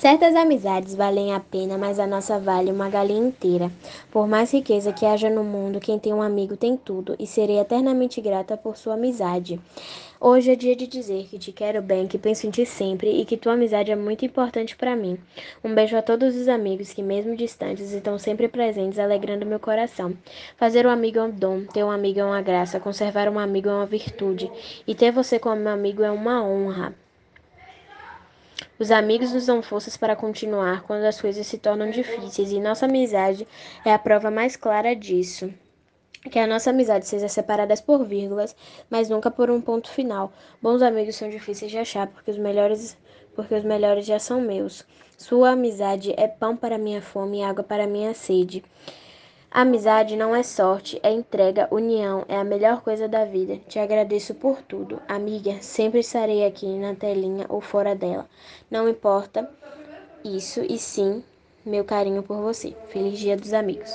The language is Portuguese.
Certas amizades valem a pena, mas a nossa vale uma galinha inteira. Por mais riqueza que haja no mundo, quem tem um amigo tem tudo, e serei eternamente grata por sua amizade. Hoje é dia de dizer que te quero bem, que penso em ti sempre e que tua amizade é muito importante para mim. Um beijo a todos os amigos que, mesmo distantes, estão sempre presentes, alegrando meu coração. Fazer um amigo é um dom, ter um amigo é uma graça, conservar um amigo é uma virtude, e ter você como meu amigo é uma honra. Os amigos nos dão forças para continuar quando as coisas se tornam difíceis, e nossa amizade é a prova mais clara disso. Que a nossa amizade seja separada por vírgulas, mas nunca por um ponto final. Bons amigos são difíceis de achar, porque os melhores, porque os melhores já são meus. Sua amizade é pão para minha fome e água para minha sede. Amizade não é sorte, é entrega, união, é a melhor coisa da vida. Te agradeço por tudo. Amiga, sempre estarei aqui na telinha ou fora dela. Não importa isso, e sim meu carinho por você. Feliz Dia dos Amigos.